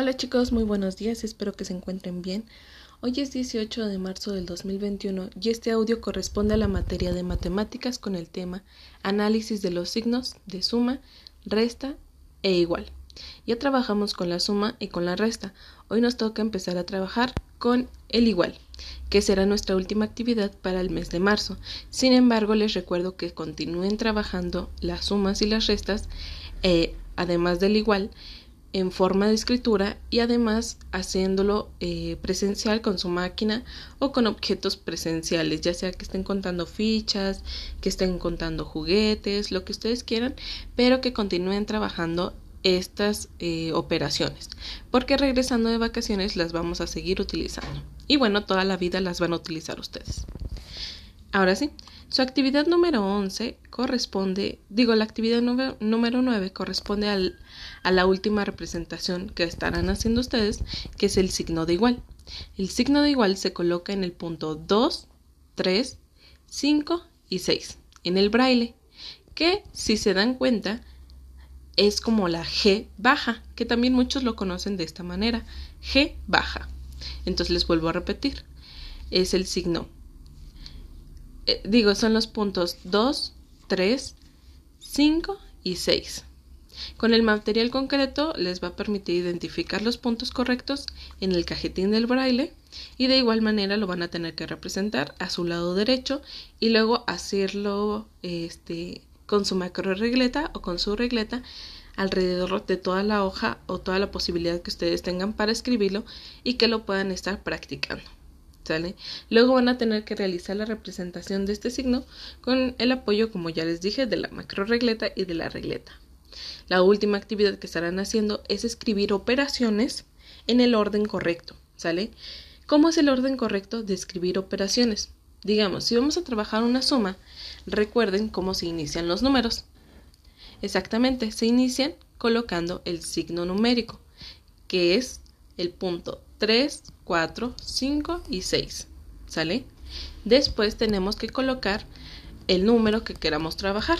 Hola chicos, muy buenos días, espero que se encuentren bien. Hoy es 18 de marzo del 2021 y este audio corresponde a la materia de matemáticas con el tema análisis de los signos de suma, resta e igual. Ya trabajamos con la suma y con la resta. Hoy nos toca empezar a trabajar con el igual, que será nuestra última actividad para el mes de marzo. Sin embargo, les recuerdo que continúen trabajando las sumas y las restas, eh, además del igual, en forma de escritura y además haciéndolo eh, presencial con su máquina o con objetos presenciales, ya sea que estén contando fichas, que estén contando juguetes, lo que ustedes quieran, pero que continúen trabajando estas eh, operaciones, porque regresando de vacaciones las vamos a seguir utilizando. Y bueno, toda la vida las van a utilizar ustedes. Ahora sí, su actividad número 11 corresponde, digo, la actividad número, número 9 corresponde a la última representación que estarán haciendo ustedes, que es el signo de igual. El signo de igual se coloca en el punto 2, 3, 5 y 6 en el braille, que si se dan cuenta es como la G baja, que también muchos lo conocen de esta manera, G baja. Entonces les vuelvo a repetir, es el signo eh, digo, son los puntos 2, 3, 5 y 6. Con el material concreto les va a permitir identificar los puntos correctos en el cajetín del braille y de igual manera lo van a tener que representar a su lado derecho y luego hacerlo este, con su macro regleta o con su regleta alrededor de toda la hoja o toda la posibilidad que ustedes tengan para escribirlo y que lo puedan estar practicando. Luego van a tener que realizar la representación de este signo con el apoyo, como ya les dije, de la macro regleta y de la regleta. La última actividad que estarán haciendo es escribir operaciones en el orden correcto, ¿sale? ¿Cómo es el orden correcto de escribir operaciones? Digamos, si vamos a trabajar una suma, recuerden cómo se inician los números. Exactamente, se inician colocando el signo numérico, que es el punto 3, 4, 5 y 6. ¿Sale? Después tenemos que colocar el número que queramos trabajar.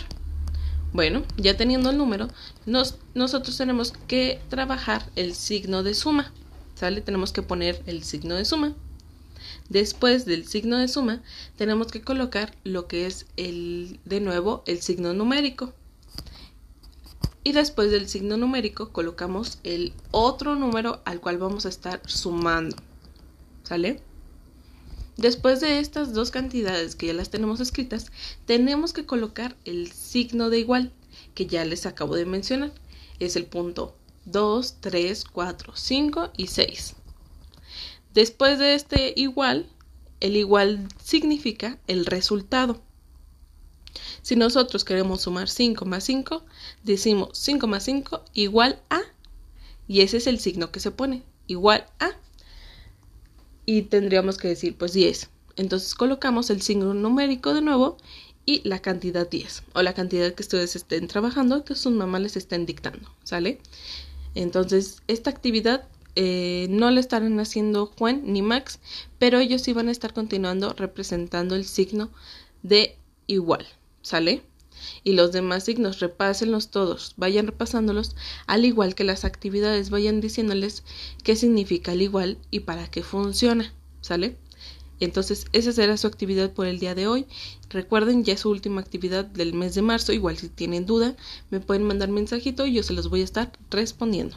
Bueno, ya teniendo el número, nosotros tenemos que trabajar el signo de suma. ¿Sale? Tenemos que poner el signo de suma. Después del signo de suma, tenemos que colocar lo que es el, de nuevo, el signo numérico y después del signo numérico colocamos el otro número al cual vamos a estar sumando. ¿Sale? Después de estas dos cantidades que ya las tenemos escritas, tenemos que colocar el signo de igual que ya les acabo de mencionar. Es el punto 2, 3, 4, 5 y 6. Después de este igual, el igual significa el resultado. Si nosotros queremos sumar 5 más 5, decimos 5 más 5 igual a, y ese es el signo que se pone, igual a, y tendríamos que decir pues 10. Entonces colocamos el signo numérico de nuevo y la cantidad 10, o la cantidad que ustedes estén trabajando, que sus mamás les estén dictando, ¿sale? Entonces, esta actividad eh, no la estarán haciendo Juan ni Max, pero ellos sí van a estar continuando representando el signo de igual. ¿Sale? Y los demás signos, repásenlos todos, vayan repasándolos, al igual que las actividades, vayan diciéndoles qué significa el igual y para qué funciona, ¿sale? Entonces, esa será su actividad por el día de hoy. Recuerden, ya su última actividad del mes de marzo. Igual si tienen duda, me pueden mandar mensajito y yo se los voy a estar respondiendo.